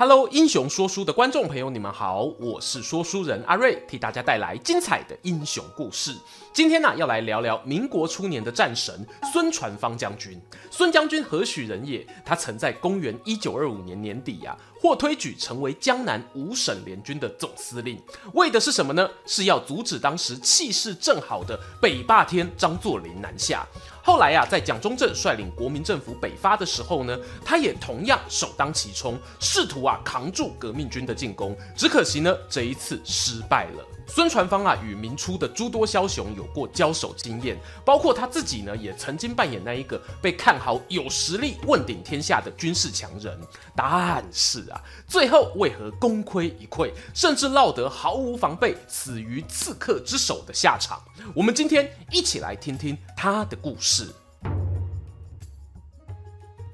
Hello，英雄说书的观众朋友，你们好，我是说书人阿瑞，替大家带来精彩的英雄故事。今天呢、要来聊聊民国初年的战神孙传芳将军。孙将军何许人也？他曾在公元一九二五年年底呀、啊，获推举成为江南五省联军的总司令，为的是什么呢？是要阻止当时气势正好的北霸天张作霖南下。后来啊，在蒋中正率领国民政府北伐的时候呢，他也同样首当其冲，试图啊扛住革命军的进攻。只可惜呢，这一次失败了。孙传芳啊，与明初的诸多枭雄有过交手经验，包括他自己呢，也曾经扮演那一个被看好有实力问鼎天下的军事强人。但是啊，最后为何功亏一篑，甚至落得毫无防备，死于刺客之手的下场？我们今天一起来听听他的故事。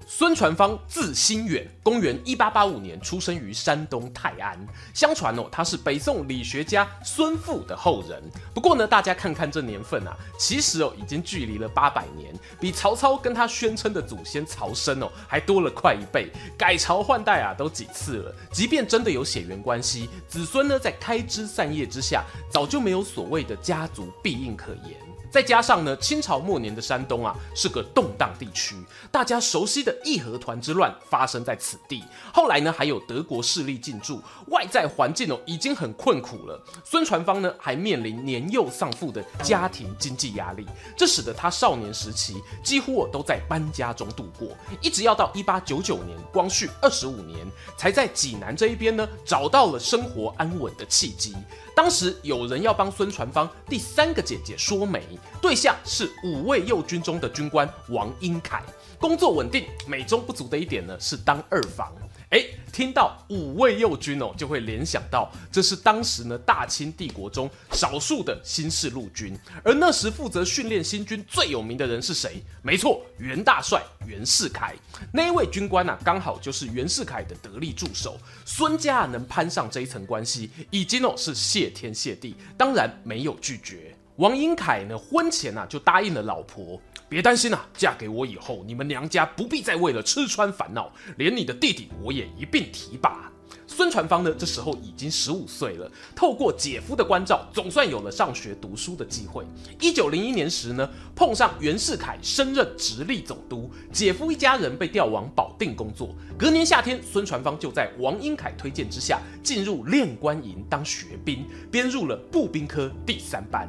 孙传芳字心远，公元一八八五年出生于山东泰安。相传哦，他是北宋理学家孙复的后人。不过呢，大家看看这年份啊，其实哦，已经距离了八百年，比曹操跟他宣称的祖先曹参哦，还多了快一倍。改朝换代啊，都几次了。即便真的有血缘关系，子孙呢，在开枝散叶之下，早就没有所谓的家族庇荫可言。再加上呢，清朝末年的山东啊是个动荡地区，大家熟悉的义和团之乱发生在此地。后来呢，还有德国势力进驻，外在环境哦已经很困苦了。孙传芳呢还面临年幼丧父的家庭经济压力，这使得他少年时期几乎都在搬家中度过，一直要到一八九九年光绪二十五年，才在济南这一边呢找到了生活安稳的契机。当时有人要帮孙传芳第三个姐姐说媒，对象是五位右军中的军官王英凯，工作稳定，美中不足的一点呢是当二房。诶，听到五位右军哦，就会联想到这是当时呢大清帝国中少数的新式陆军，而那时负责训练新军最有名的人是谁？没错，袁大帅袁世凯。那一位军官啊，刚好就是袁世凯的得力助手。孙家能攀上这一层关系，已经哦是谢天谢地，当然没有拒绝。王英凯呢，婚前啊就答应了老婆。别担心啊，嫁给我以后，你们娘家不必再为了吃穿烦恼，连你的弟弟我也一并提拔。孙传芳呢，这时候已经十五岁了，透过姐夫的关照，总算有了上学读书的机会。一九零一年时呢，碰上袁世凯升任直隶总督，姐夫一家人被调往保定工作。隔年夏天，孙传芳就在王英凯推荐之下，进入练官营当学兵，编入了步兵科第三班。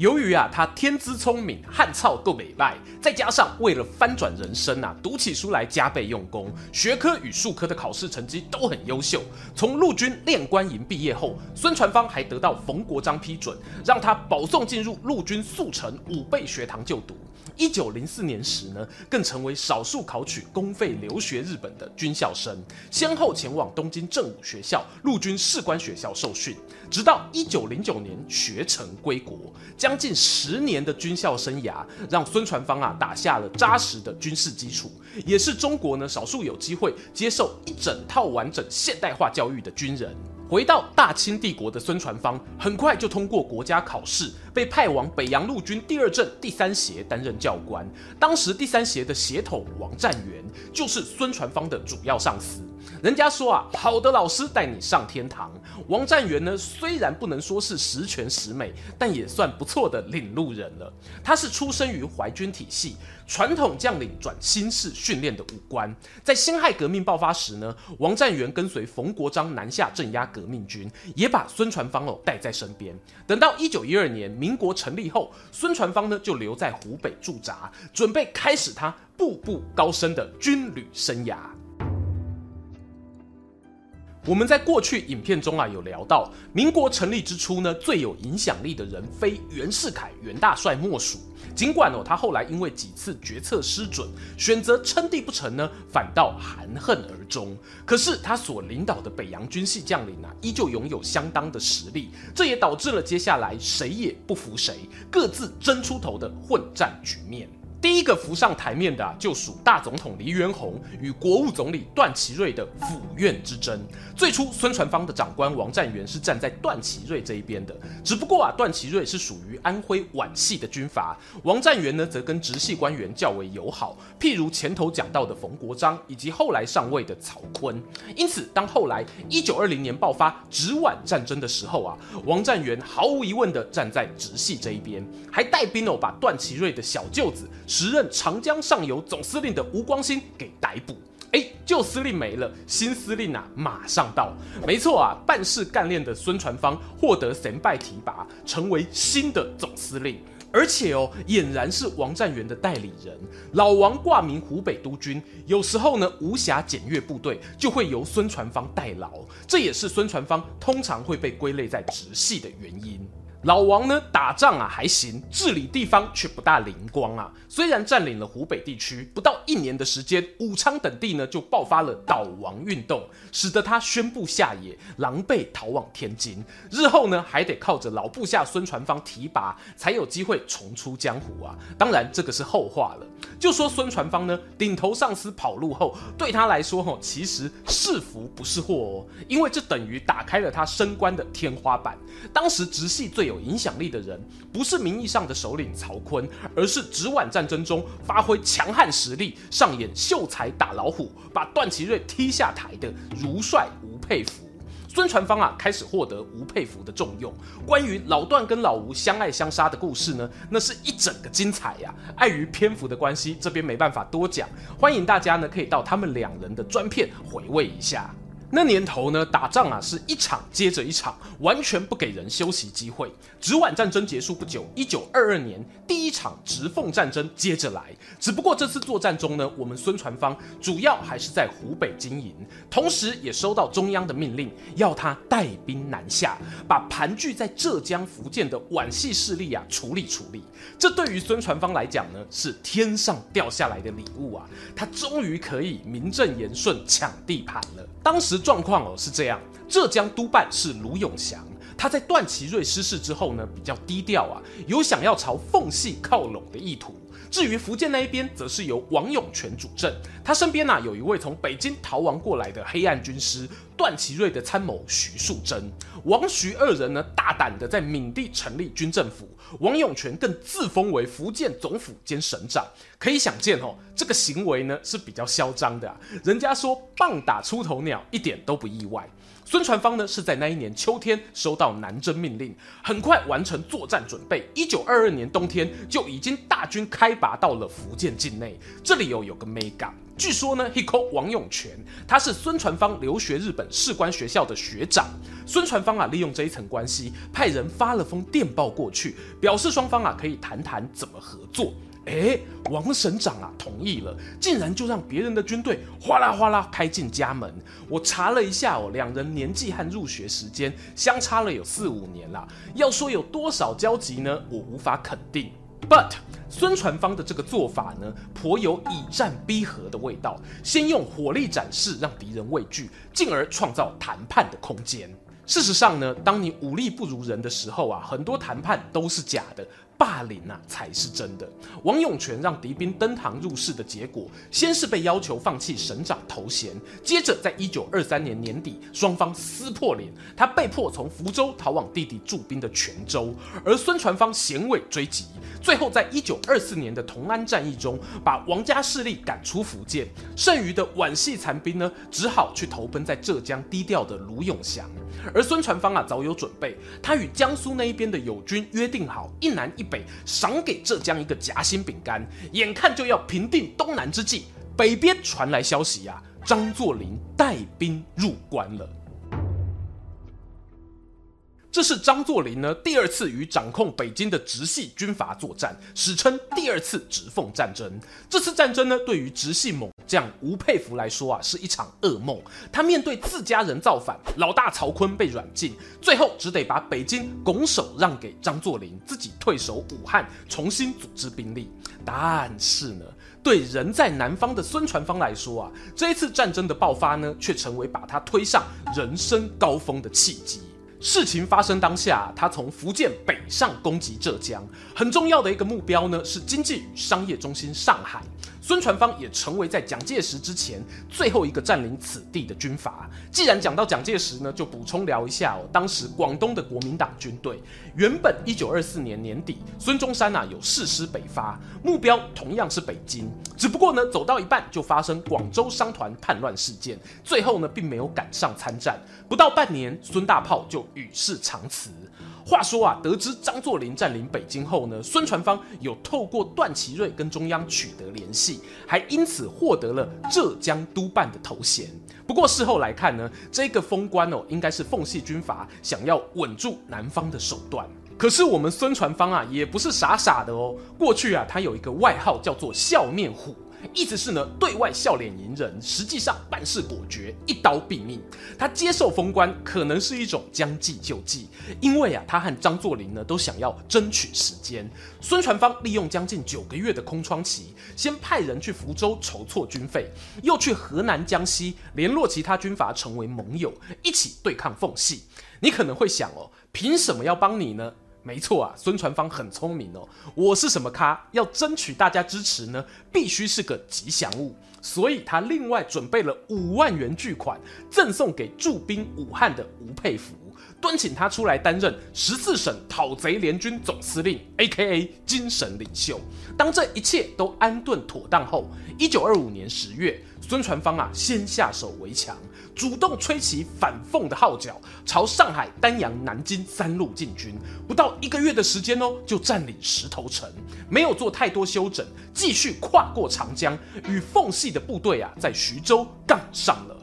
由于啊，他天资聪明，汉操够美赖，再加上为了翻转人生啊，读起书来加倍用功，学科与术科的考试成绩都很优秀。从陆军练官营毕业后，孙传芳还得到冯国璋批准，让他保送进入陆军速成武备学堂就读。一九零四年时呢，更成为少数考取公费留学日本的军校生，先后前往东京正武学校、陆军士官学校受训，直到一九零九年学成归国。将近十年的军校生涯，让孙传芳啊打下了扎实的军事基础，也是中国呢少数有机会接受一整套完整现代化教育的军人。回到大清帝国的孙传芳，很快就通过国家考试，被派往北洋陆军第二镇第三协担任教官。当时第三协的协统王占元，就是孙传芳的主要上司。人家说啊，好的老师带你上天堂。王占元呢，虽然不能说是十全十美，但也算不错的领路人了。他是出生于淮军体系，传统将领转新式训练的武官。在辛亥革命爆发时呢，王占元跟随冯国璋南下镇压革命军，也把孙传芳哦带在身边。等到一九一二年民国成立后，孙传芳呢就留在湖北驻扎，准备开始他步步高升的军旅生涯。我们在过去影片中啊有聊到，民国成立之初呢，最有影响力的人非袁世凯、袁大帅莫属。尽管哦，他后来因为几次决策失准，选择称帝不成呢，反倒含恨而终。可是他所领导的北洋军系将领啊，依旧拥有相当的实力，这也导致了接下来谁也不服谁，各自争出头的混战局面。第一个浮上台面的，就属大总统黎元洪与国务总理段祺瑞的府院之争。最初，孙传芳的长官王占元是站在段祺瑞这一边的，只不过啊，段祺瑞是属于安徽皖系的军阀，王占元呢则跟直系官员较为友好，譬如前头讲到的冯国璋以及后来上位的曹锟。因此，当后来一九二零年爆发直皖战争的时候啊，王占元毫无疑问的站在直系这一边，还带兵哦把段祺瑞的小舅子。时任长江上游总司令的吴光新给逮捕，哎，旧司令没了，新司令啊马上到。没错啊，办事干练的孙传芳获得銑拜提拔，成为新的总司令，而且哦，俨然是王占元的代理人。老王挂名湖北督军，有时候呢无暇检阅部队，就会由孙传芳代劳，这也是孙传芳通常会被归类在直系的原因。老王呢，打仗啊还行，治理地方却不大灵光啊。虽然占领了湖北地区，不到一年的时间，武昌等地呢就爆发了倒王运动，使得他宣布下野，狼狈逃往天津。日后呢，还得靠着老部下孙传芳提拔，才有机会重出江湖啊。当然，这个是后话了。就说孙传芳呢，顶头上司跑路后，对他来说，吼，其实是福不是祸哦，因为这等于打开了他升官的天花板。当时直系最有影响力的人，不是名义上的首领曹錕，而是直皖战争中发挥强悍实力、上演秀才打老虎、把段祺瑞踢下台的儒帅吴佩孚。孙传芳啊，开始获得吴佩孚的重用。关于老段跟老吴相爱相杀的故事呢，那是一整个精彩呀、碍于篇幅的关系，这边没办法多讲。欢迎大家呢，可以到他们两人的专片回味一下。那年头呢，打仗啊是一场接着一场，完全不给人休息机会。直皖战争结束不久，一九二二年第一场直奉战争接着来。只不过这次作战中呢，我们孙传芳主要还是在湖北经营，同时也收到中央的命令，要他带兵南下，把盘踞在浙江、福建的皖系势力啊处理处理。这对于孙传芳来讲呢，是天上掉下来的礼物啊，他终于可以名正言顺抢地盘了。当时。状况哦是这样，浙江督办是卢永祥，他在段祺瑞失势之后呢，比较低调啊，有想要朝缝隙靠拢的意图。至于福建那一边，则是由王永泉主政，他身边啊有一位从北京逃亡过来的黑暗军师段祺瑞的参谋徐树铮，王徐二人呢大胆的在闽地成立军政府，王永泉更自封为福建总府兼省长，可以想见哦，这个行为呢是比较嚣张的，人家说棒打出头鸟，一点都不意外。孙传芳呢是在那一年秋天收到南征命令，很快完成作战准备。一九二二年冬天就已经大军开拔到了福建境内。这里有有个 MEGA，，据说呢，Hiko 王永泉他是孙传芳留学日本士官学校的学长。孙传芳啊利用这一层关系，派人发了封电报过去，表示双方啊可以谈谈怎么合作。哎，王省长啊，同意了，竟然就让别人的军队哗啦哗啦开进家门。我查了一下哦，两人年纪和入学时间相差了有四五年啦。要说有多少交集呢？我无法肯定。But 孙传芳的这个做法呢，颇有以战逼和的味道。先用火力展示，让敌人畏惧，进而创造谈判的空间。事实上呢，当你武力不如人的时候啊，很多谈判都是假的。霸凌啊，才是真的。王永泉让敌兵登堂入室的结果，先是被要求放弃省长头衔，接着在一九二三年年底，双方撕破脸，他被迫从福州逃往弟弟驻兵的泉州，而孙传芳衔尾追击，最后在一九二四年的同安战役中，把王家势力赶出福建，剩余的皖系残兵呢，只好去投奔在浙江低调的卢永祥。而孙传芳啊，早有准备，他与江苏那一边的友军约定好，一南一北赏给浙江一个夹心饼干。眼看就要平定东南之际，北边传来消息啊，张作霖带兵入关了。这是张作霖呢第二次与掌控北京的直系军阀作战，史称第二次直奉战争。这次战争呢，对于直系猛将吴佩孚来说啊，是一场噩梦。他面对自家人造反，老大曹锟被软禁，最后只得把北京拱手让给张作霖，自己退守武汉，重新组织兵力。但是呢，对人在南方的孙传芳来说啊，这一次战争的爆发呢，却成为把他推上人生高峰的契机。事情发生当下，他从福建北上攻击浙江，很重要的一个目标呢是经济与商业中心上海。孙传芳也成为在蒋介石之前最后一个占领此地的军阀。既然讲到蒋介石呢，就补充聊一下哦。当时广东的国民党军队原本一九二四年年底，孙中山啊有誓师北伐，目标同样是北京，只不过呢走到一半就发生广州商团叛乱事件，最后呢并没有赶上参战。不到半年，孙大炮就与世长辞。话说啊，得知张作霖占领北京后呢，孙传芳有透过段祺瑞跟中央取得联系，还因此获得了浙江督办的头衔。不过事后来看呢，这个封官哦，应该是奉系军阀想要稳住南方的手段。可是我们孙传芳啊，也不是傻傻的哦。过去啊，他有一个外号叫做笑面虎。意思是呢，对外笑脸迎人，实际上办事果决，一刀毙命。他接受封官，可能是一种将计就计，因为啊，他和张作霖呢都想要争取时间。孙传芳利用将近九个月的空窗期，先派人去福州筹措军费，又去河南、江西联络其他军阀成为盟友，一起对抗奉系。你可能会想哦，凭什么要帮你呢？没错啊，孙传芳很聪明哦。我是什么咖？要争取大家支持呢，必须是个吉祥物，所以他另外准备了五万元巨款，赠送给驻兵武汉的吴佩孚，敦请他出来担任十四省讨贼联军总司令 （A.K.A. 精神领袖）。当这一切都安顿妥当后，一九二五年十月，孙传芳啊，先下手为强。主动吹起反奉的号角，朝上海、丹阳、南京三路进军，不到一个月的时间哦，就占领石头城，没有做太多休整，继续跨过长江，与奉系的部队啊，在徐州杠上了。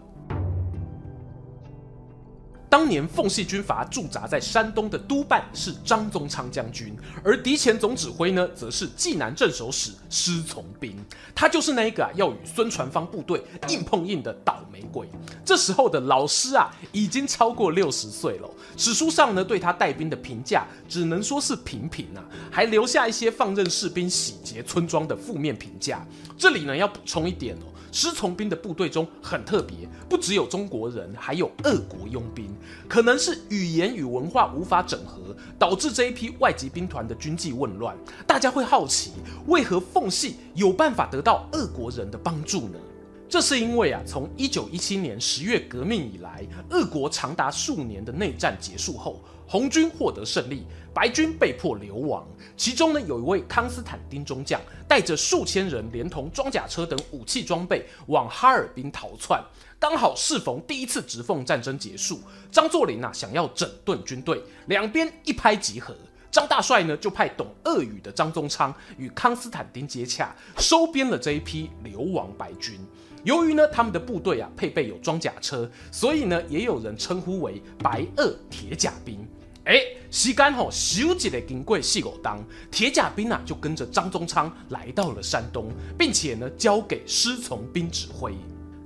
当年奉系军阀驻扎在山东的督办是张宗昌将军，而敌前总指挥呢，则是济南镇守使施从斌。他就是那一个，要与孙传芳部队硬碰硬的倒霉鬼。这时候的老师啊，已经超过六十岁了。史书上呢，对他带兵的评价只能说是平平啊，还留下一些放任士兵洗劫村庄的负面评价。这里呢，要补充一点哦。施从兵的部队中很特别，不只有中国人，还有俄国佣兵。可能是语言与文化无法整合，导致这一批外籍兵团的军纪混乱。大家会好奇，为何奉系有办法得到俄国人的帮助呢？这是因为啊，从一九一七年十月革命以来，俄国长达数年的内战结束后，红军获得胜利，白军被迫流亡。其中呢，有一位康斯坦丁中将，带着数千人，连同装甲车等武器装备，往哈尔滨逃窜。刚好适逢第一次直奉战争结束，张作霖啊想要整顿军队，两边一拍即合。张大帅呢就派懂俄语的张宗昌与康斯坦丁接洽，收编了这一批流亡白军。由于呢，他们的部队啊配备有装甲车，所以呢，也有人称呼为“白俄铁甲兵”。哎，时间吼，修几个金贵细狗当铁甲兵啊，就跟着张宗昌来到了山东，并且呢，交给师从兵指挥。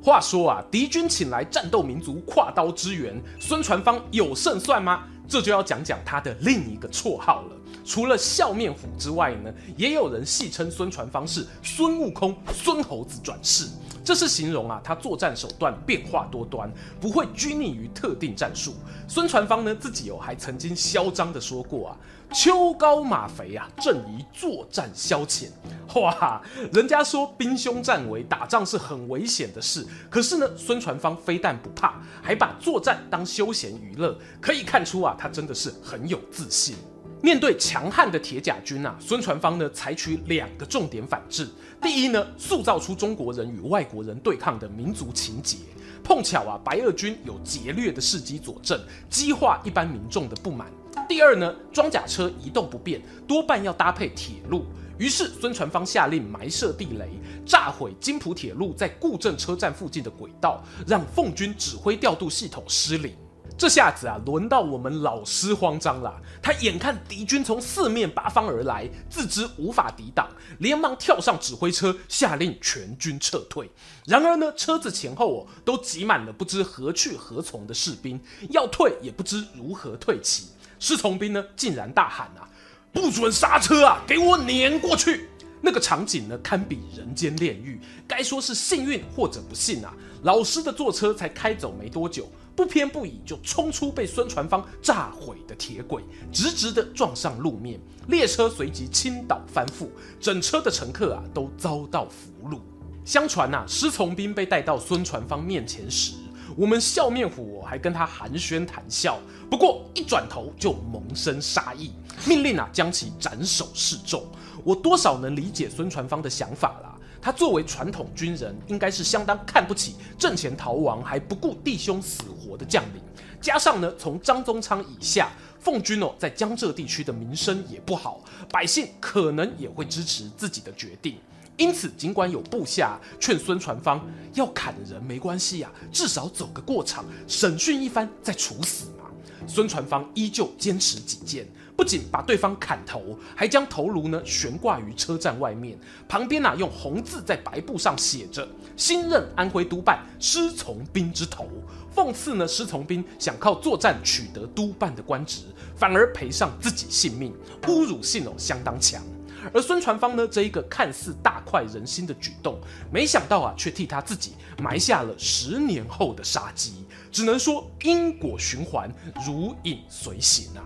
话说啊，敌军请来战斗民族挎刀支援，孙传芳有胜算吗？这就要讲讲他的另一个绰号了。除了笑面虎之外呢，也有人戏称孙传芳是孙悟空、孙猴子转世。这是形容啊，他作战手段变化多端，不会拘泥于特定战术。孙传芳呢自己哦还曾经嚣张的说过啊：“秋高马肥啊，正宜作战消遣。”哇，人家说兵凶战危，打仗是很危险的事，可是呢，孙传芳非但不怕，还把作战当休闲娱乐，可以看出啊，他真的是很有自信。面对强悍的铁甲军啊，孙传芳呢采取两个重点反制。第一呢，塑造出中国人与外国人对抗的民族情结。碰巧啊，白俄军有劫掠的事迹佐证，激化一般民众的不满。第二呢，装甲车移动不便，多半要搭配铁路。于是孙传芳下令埋设地雷，炸毁津浦铁路在固镇车站附近的轨道，让奉军指挥调度系统失灵。这下子啊，轮到我们老师慌张了。他眼看敌军从四面八方而来，自知无法抵挡，连忙跳上指挥车，下令全军撤退。然而呢，车子前后哦都挤满了不知何去何从的士兵，要退也不知如何退起。侍从兵呢，竟然大喊啊：“不准刹车啊，给我碾过去！”那个场景呢，堪比人间炼狱。该说是幸运或者不幸啊。老师的坐车才开走没多久。不偏不倚就冲出被孙传芳炸毁的铁轨，直直的撞上路面，列车随即倾倒翻覆，整车的乘客啊都遭到俘虏。相传呐、啊，施从兵被带到孙传芳面前时，我们笑面虎还跟他寒暄谈笑，不过一转头就萌生杀意，命令啊将其斩首示众。我多少能理解孙传芳的想法啦。他作为传统军人，应该是相当看不起阵前逃亡还不顾弟兄死活的将领。加上呢，从张宗昌以下，奉军哦在江浙地区的名声也不好，百姓可能也会支持自己的决定。因此，尽管有部下劝孙传芳要砍人没关系啊，至少走个过场，审讯一番再处死嘛。孙传芳依旧坚持己见。不仅把对方砍头，还将头颅呢悬挂于车站外面，旁边啊用红字在白布上写着“新任安徽督办施从斌之头”，讽刺呢施从斌想靠作战取得督办的官职，反而赔上自己性命，侮辱性哦相当强。而孙传芳呢这一个看似大快人心的举动，没想到啊却替他自己埋下了十年后的杀机，只能说因果循环，如影随形啊。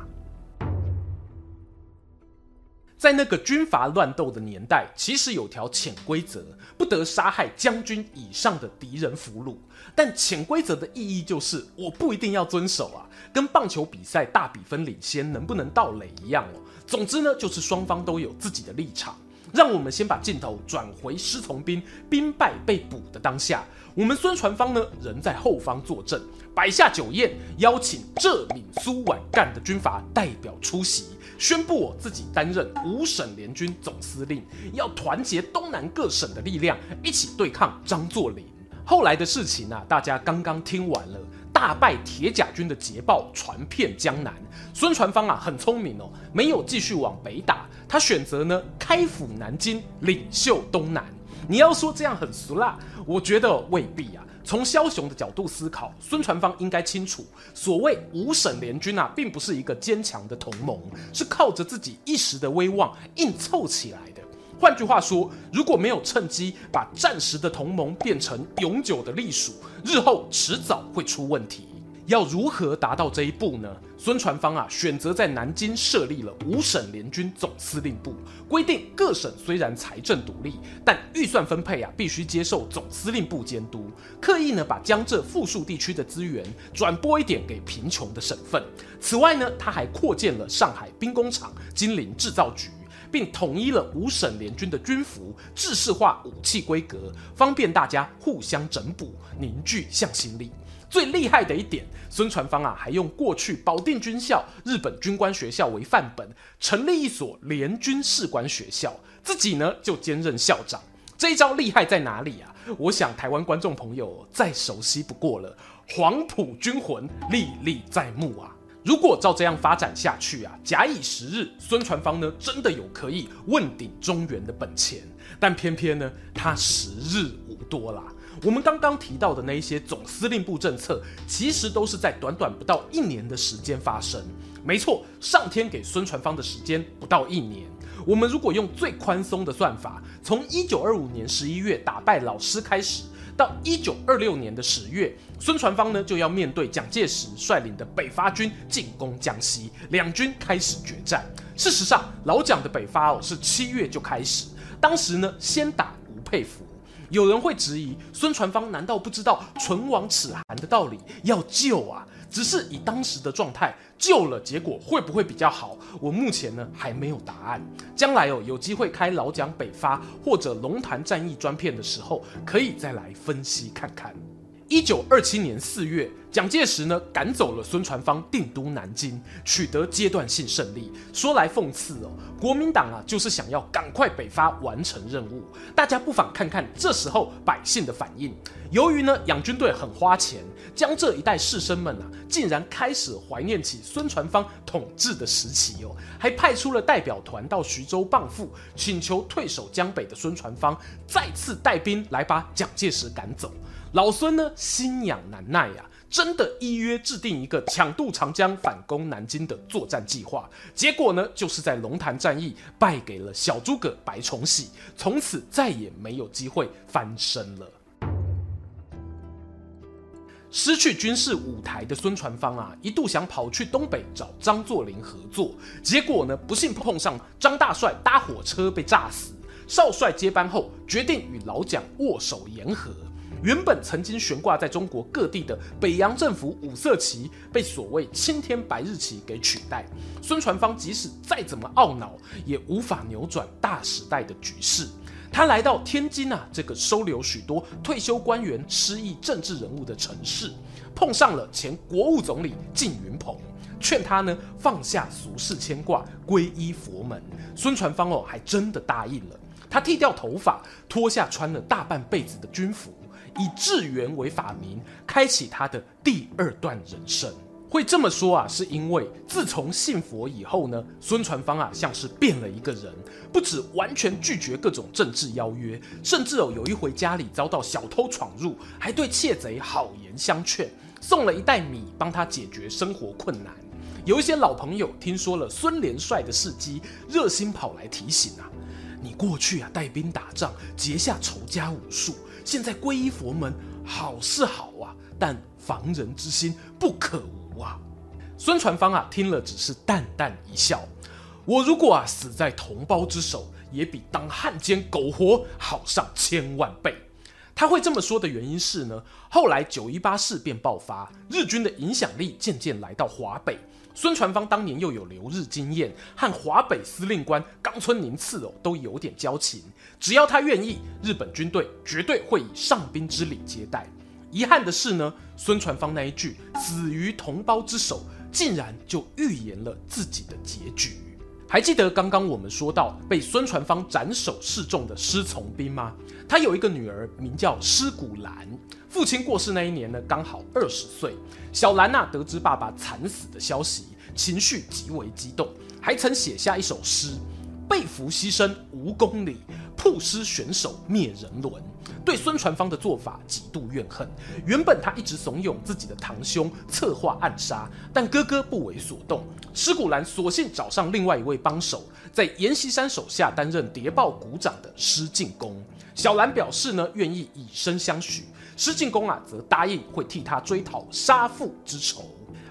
在那个军阀乱斗的年代，其实有条潜规则，不得杀害将军以上的敌人俘虏。但潜规则的意义就是，我不一定要遵守啊，跟棒球比赛大比分领先能不能盗垒一样哦。总之呢，就是双方都有自己的立场。让我们先把镜头转回师从兵兵败被捕的当下，我们孙传芳呢，人在后方坐镇，摆下酒宴，邀请浙闽苏皖赣的军阀代表出席。宣布我自己担任五省联军总司令，要团结东南各省的力量，一起对抗张作霖。后来的事情啊，大家刚刚听完了。大败铁甲军的捷报传遍江南，孙传芳啊很聪明哦，没有继续往北打，他选择呢开府南京，领袖东南。你要说这样很俗辣，我觉得未必啊。从枭雄的角度思考，孙传芳应该清楚，所谓五省联军啊，并不是一个坚强的同盟，是靠着自己一时的威望硬凑起来的。换句话说，如果没有趁机把暂时的同盟变成永久的隶属，日后迟早会出问题。要如何达到这一步呢？孙传芳啊，选择在南京设立了五省联军总司令部，规定各省虽然财政独立，但预算分配啊必须接受总司令部监督。刻意呢把江浙富庶地区的资源转拨一点给贫穷的省份。此外呢，他还扩建了上海兵工厂、金陵制造局，并统一了五省联军的军服，制式化武器规格，方便大家互相整补，凝聚向心力。最厉害的一点，孙传芳啊，还用过去保定军校、日本军官学校为范本，成立一所联军士官学校，自己呢就兼任校长。这一招厉害在哪里啊？我想台湾观众朋友再熟悉不过了，黄埔军魂历历在目啊！如果照这样发展下去啊，假以时日，孙传芳呢真的有可以问鼎中原的本钱，但偏偏呢他时日无多啦。我们刚刚提到的那一些总司令部政策，其实都是在短短不到一年的时间发生。没错，上天给孙传芳的时间不到一年。我们如果用最宽松的算法，从一九二五年十一月打败老师开始，到一九二六年的十月，孙传芳呢就要面对蒋介石率领的北伐军进攻江西，两军开始决战。事实上，老蒋的北伐哦是七月就开始，当时呢先打吴佩孚。有人会质疑孙传芳难道不知道“唇亡齿寒”的道理？要救啊，只是以当时的状态救了，结果会不会比较好？我目前呢还没有答案。将来哦有机会开老蒋北伐或者龙潭战役专片的时候，可以再来分析看看。一九二七年四月，蒋介石呢赶走了孙传芳，定都南京，取得阶段性胜利。说来讽刺哦，国民党啊就是想要赶快北伐完成任务。大家不妨看看这时候百姓的反应。由于呢养军队很花钱，江浙一带士绅们啊竟然开始怀念起孙传芳统治的时期哦，还派出了代表团到徐州傍富，请求退守江北的孙传芳再次带兵来把蒋介石赶走。老孙呢，心痒难耐呀、真的依约制定一个抢渡长江、反攻南京的作战计划。结果呢，就是在龙潭战役败给了小诸葛白崇禧，从此再也没有机会翻身了。失去军事舞台的孙传芳啊，一度想跑去东北找张作霖合作，结果呢，不幸碰上张大帅搭火车被炸死。少帅接班后，决定与老蒋握手言和。原本曾经悬挂在中国各地的北洋政府五色旗，被所谓青天白日旗给取代。孙传芳即使再怎么懊恼，也无法扭转大时代的局势。他来到天津啊，这个收留许多退休官员、失意政治人物的城市，碰上了前国务总理靳云鹏，劝他呢放下俗世牵挂，皈依佛门。孙传芳哦，还真的答应了。他剃掉头发，脱下穿了大半辈子的军服，以智圆为法名，开启他的第二段人生。会这么说啊，是因为自从信佛以后呢，孙传芳啊像是变了一个人，不止完全拒绝各种政治邀约，甚至哦有一回家里遭到小偷闯入，还对窃贼好言相劝，送了一袋米帮他解决生活困难。有一些老朋友听说了孙连帅的事迹，热心跑来提醒啊。你过去啊带兵打仗，结下仇家无数，现在皈依佛门，好是好啊，但防人之心不可无啊。孙传芳啊听了只是淡淡一笑，我如果啊死在同胞之手，也比当汉奸苟活好上千万倍。他会这么说的原因是呢，后来九一八事变爆发，日军的影响力渐渐来到华北。孙传芳当年又有留日经验，和华北司令官冈村宁次哦都有点交情。只要他愿意，日本军队绝对会以上宾之礼接待。遗憾的是呢，孙传芳那一句“死于同胞之手”，竟然就预言了自己的结局。还记得刚刚我们说到被孙传芳斩首示众的施从斌吗？他有一个女儿，名叫施古兰。父亲过世那一年呢，刚好二十岁。小兰呐、得知爸爸惨死的消息，情绪极为激动，还曾写下一首诗：“被俘牺牲无公理，曝尸选手灭人伦。”对孙传芳的做法极度怨恨。原本他一直怂恿自己的堂兄策划暗杀，但哥哥不为所动。施古兰索性找上另外一位帮手，在阎锡山手下担任谍报股长的施进公。小兰表示呢，愿意以身相许。施进公啊，则答应会替他追讨杀父之仇。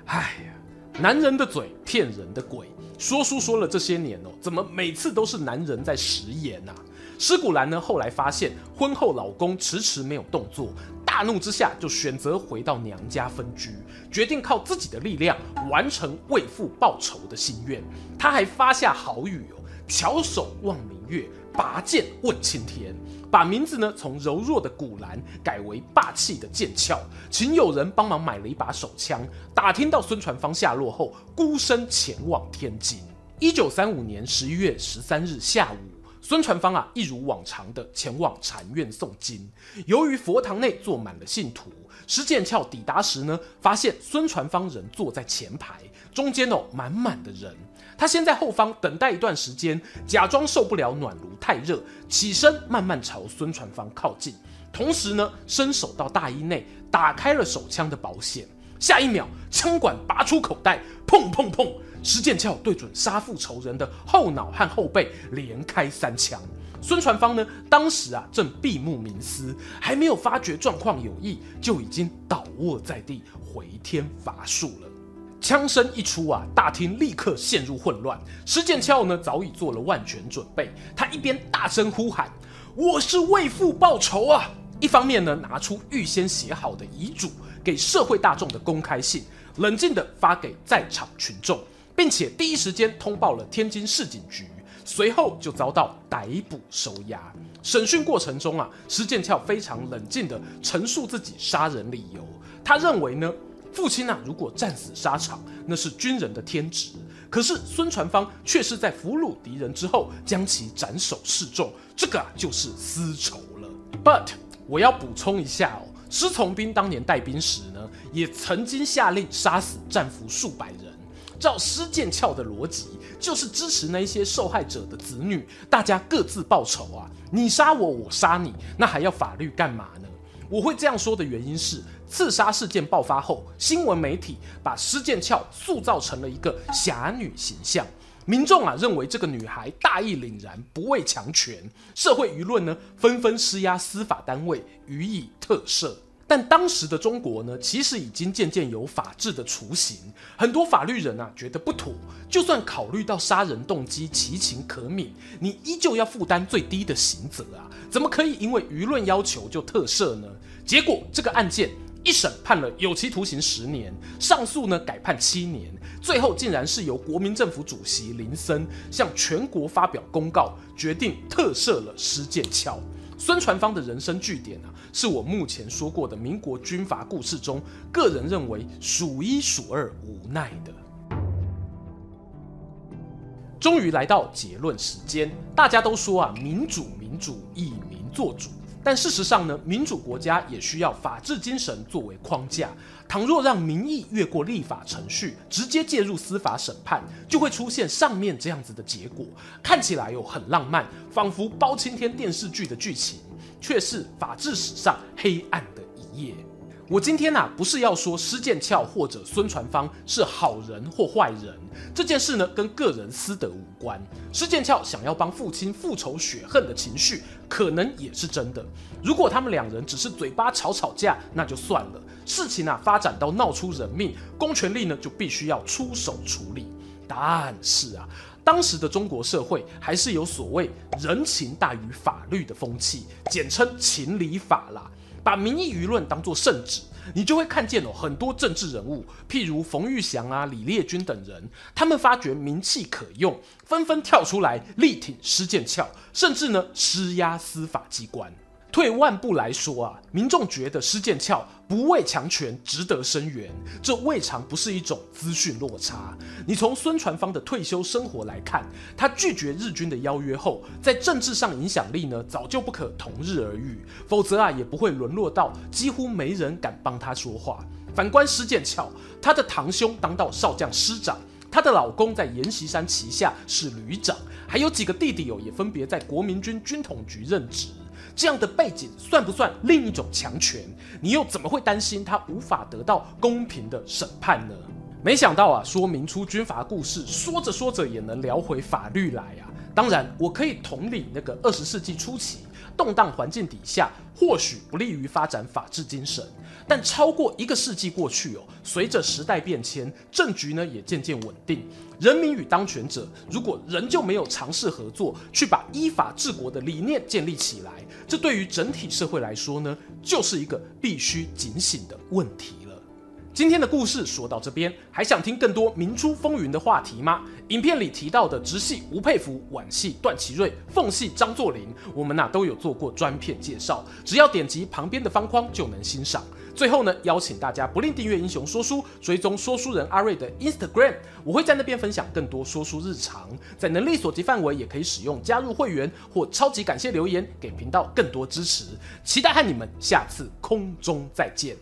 哎呀，男人的嘴骗人的鬼。说书说了这些年哦，怎么每次都是男人在食言呐、啊？施古兰呢，后来发现婚后老公迟迟没有动作，大怒之下就选择回到娘家分居，决定靠自己的力量完成为父报仇的心愿。他还发下豪语哦：“翘首望明月，拔剑问青天。”把名字呢从柔弱的古兰改为霸气的剑鞘，请友人帮忙买了一把手枪。打听到孙传芳下落后，孤身前往天津。一九三五年十一月十三日下午，孙传芳啊一如往常的前往禅院诵经。由于佛堂内坐满了信徒，施剑鞘抵达时呢，发现孙传芳仍坐在前排，中间哦满满的人。他先在后方等待一段时间，假装受不了暖炉太热，起身慢慢朝孙传芳靠近，同时呢，伸手到大衣内打开了手枪的保险。下一秒，枪管拔出口袋，砰砰砰，施剑鞘对准杀父仇人的后脑和后背连开三枪。孙传芳呢，当时啊正闭目冥思，还没有发觉状况有异，就已经倒卧在地，回天乏术了。枪声一出啊，大厅立刻陷入混乱。施剑翘呢，早已做了万全准备。他一边大声呼喊：“我是为父报仇啊！”一方面呢，拿出预先写好的遗嘱，给社会大众的公开信，冷静地发给在场群众，并且第一时间通报了天津市警局。随后就遭到逮捕收押。审讯过程中啊，施剑翘非常冷静地陈述自己杀人理由。他认为呢。父亲啊，如果战死沙场，那是军人的天职。可是孙传芳却是在俘虏敌人之后将其斩首示众，这个啊就是私仇了。But 我要补充一下哦，施从斌当年带兵时呢，也曾经下令杀死战俘数百人。照施剑鞘的逻辑，就是支持那些受害者的子女，大家各自报仇啊。你杀我，我杀你，那还要法律干嘛呢？我会这样说的原因是，刺杀事件爆发后，新闻媒体把施剑鞘塑造成了一个侠女形象，民众啊认为这个女孩大义凛然，不畏强权，社会舆论呢纷纷施压司法单位予以特赦。但当时的中国呢，其实已经渐渐有法治的雏形，很多法律人啊觉得不妥，就算考虑到杀人动机，其情可悯，你依旧要负担最低的刑责啊，怎么可以因为舆论要求就特赦呢？结果这个案件一审判了有期徒刑十年，上诉呢改判七年，最后竟然是由国民政府主席林森向全国发表公告，决定特赦了施剑翘。孙传芳的人生据点啊，是我目前说过的民国军阀故事中，个人认为数一数二无奈的。终于来到结论时间，大家都说啊，民主民主，以民作主。但事实上呢，民主国家也需要法治精神作为框架。倘若让民意越过立法程序，直接介入司法审判，就会出现上面这样子的结果。看起来又很浪漫，仿佛包青天电视剧的剧情，却是法治史上黑暗的一页。我今天啊，不是要说施剑翘或者孙传芳是好人或坏人，这件事呢，跟个人私德无关。施剑翘想要帮父亲复仇雪恨的情绪，可能也是真的。如果他们两人只是嘴巴吵吵架，那就算了。事情啊，发展到闹出人命，公权力呢，就必须要出手处理。但是啊，当时的中国社会还是有所谓人情大于法律的风气，简称情理法啦。把民意舆论当作圣旨，你就会看见哦，很多政治人物，譬如冯玉祥啊、李烈钧等人，他们发觉名气可用，纷纷跳出来力挺施剑翘，甚至呢施压司法机关。退万步来说啊，民众觉得施剑翘不畏强权，值得声援，这未尝不是一种资讯落差。你从孙传芳的退休生活来看，他拒绝日军的邀约后，在政治上影响力呢，早就不可同日而语。否则啊，也不会沦落到几乎没人敢帮他说话。反观施剑翘，他的堂兄当到少将师长，他的老公在阎锡山旗下是旅长，还有几个弟弟哦，也分别在国民军军统局任职。这样的背景算不算另一种强权？你又怎么会担心他无法得到公平的审判呢？没想到啊，说明出军阀故事，说着说着也能聊回法律来啊！当然，我可以同理那个二十世纪初期动荡环境底下，或许不利于发展法治精神。但超过一个世纪过去哦，随着时代变迁，政局呢也渐渐稳定。人民与当权者如果仍旧没有尝试合作，去把依法治国的理念建立起来，这对于整体社会来说呢，就是一个必须警醒的问题。今天的故事说到这边，还想听更多民初风云的话题吗？影片里提到的直系吴佩孚、皖系段祺瑞、奉系张作霖，我们呐、都有做过专片介绍，只要点击旁边的方框就能欣赏。最后呢，邀请大家不吝订阅英雄说书，追踪说书人阿瑞的 Instagram，我会在那边分享更多说书日常，在能力所及范围也可以使用加入会员或超级感谢留言，给频道更多支持。期待和你们下次空中再见。